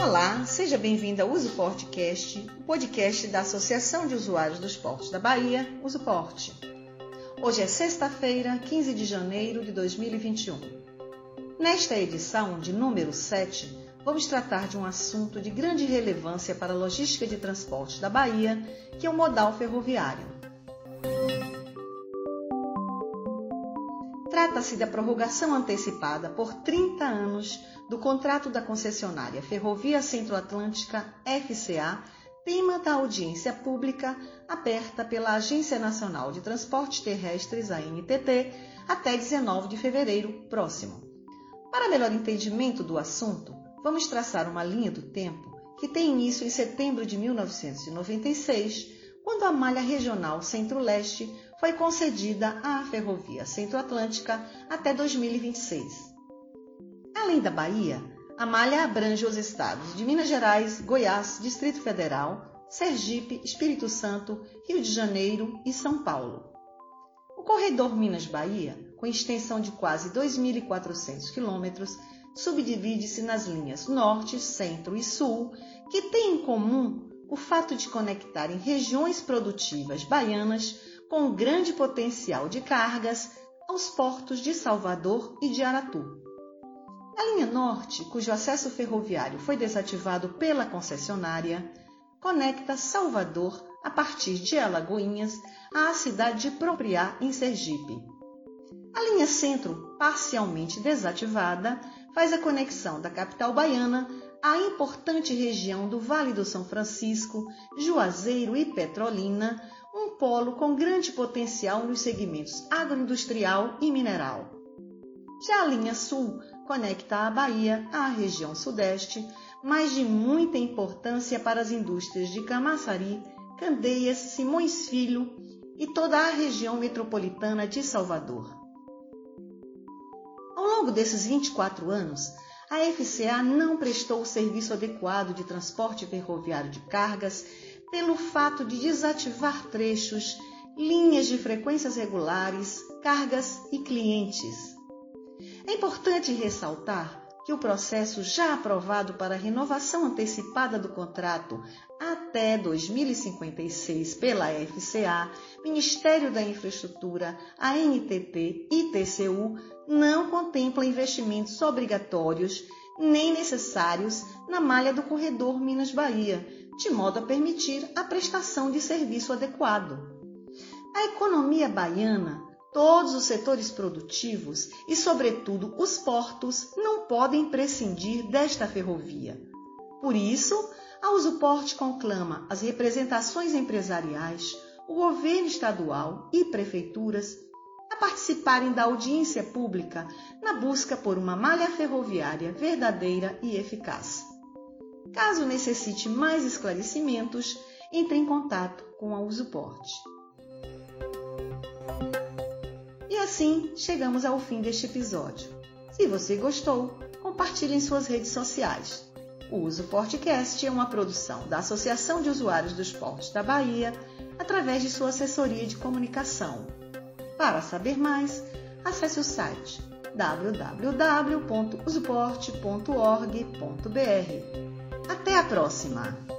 Olá, seja bem-vindo ao Uso Portcast, o podcast da Associação de Usuários dos Portos da Bahia, Uso Porte. Hoje é sexta-feira, 15 de janeiro de 2021. Nesta edição de número 7, vamos tratar de um assunto de grande relevância para a logística de transporte da Bahia, que é o modal ferroviário. Trata-se da prorrogação antecipada por 30 anos do contrato da concessionária Ferrovia Centro-Atlântica FCA, tema da audiência pública aberta pela Agência Nacional de Transportes Terrestres, ANTT, até 19 de fevereiro próximo. Para melhor entendimento do assunto, vamos traçar uma linha do tempo que tem início em setembro de 1996, quando a malha regional Centro-Leste foi concedida à Ferrovia Centro-Atlântica até 2026. Além da Bahia, a malha abrange os estados de Minas Gerais, Goiás, Distrito Federal, Sergipe, Espírito Santo, Rio de Janeiro e São Paulo. O corredor Minas-Bahia, com extensão de quase 2.400 quilômetros, subdivide-se nas linhas Norte, Centro e Sul, que têm em comum o fato de conectarem regiões produtivas baianas com grande potencial de cargas aos portos de Salvador e de Aratu. A linha Norte, cujo acesso ferroviário foi desativado pela concessionária, conecta Salvador a partir de Alagoinhas à cidade de Propriá, em Sergipe. A linha Centro, parcialmente desativada, faz a conexão da capital baiana à importante região do Vale do São Francisco, Juazeiro e Petrolina, um polo com grande potencial nos segmentos agroindustrial e mineral. Já a linha Sul conecta a Bahia à região Sudeste, mas de muita importância para as indústrias de Camaçari, Candeias, Simões Filho e toda a região metropolitana de Salvador longo desses 24 anos, a FCA não prestou o serviço adequado de transporte ferroviário de cargas pelo fato de desativar trechos, linhas de frequências regulares, cargas e clientes. É importante ressaltar que o processo já aprovado para renovação antecipada do contrato até 2056 pela FCA, Ministério da Infraestrutura, ANTT e TCU não contempla investimentos obrigatórios nem necessários na malha do corredor Minas-Bahia, de modo a permitir a prestação de serviço adequado. A economia baiana, todos os setores produtivos e, sobretudo, os portos não podem prescindir desta ferrovia. Por isso, a Usuporte conclama as representações empresariais, o governo estadual e prefeituras a participarem da audiência pública na busca por uma malha ferroviária verdadeira e eficaz. Caso necessite mais esclarecimentos, entre em contato com a Usuporte. E assim chegamos ao fim deste episódio. Se você gostou, compartilhe em suas redes sociais. O Uso Portcast é uma produção da Associação de Usuários dos Portos da Bahia, através de sua assessoria de comunicação. Para saber mais, acesse o site www.usuporte.org.br. Até a próxima!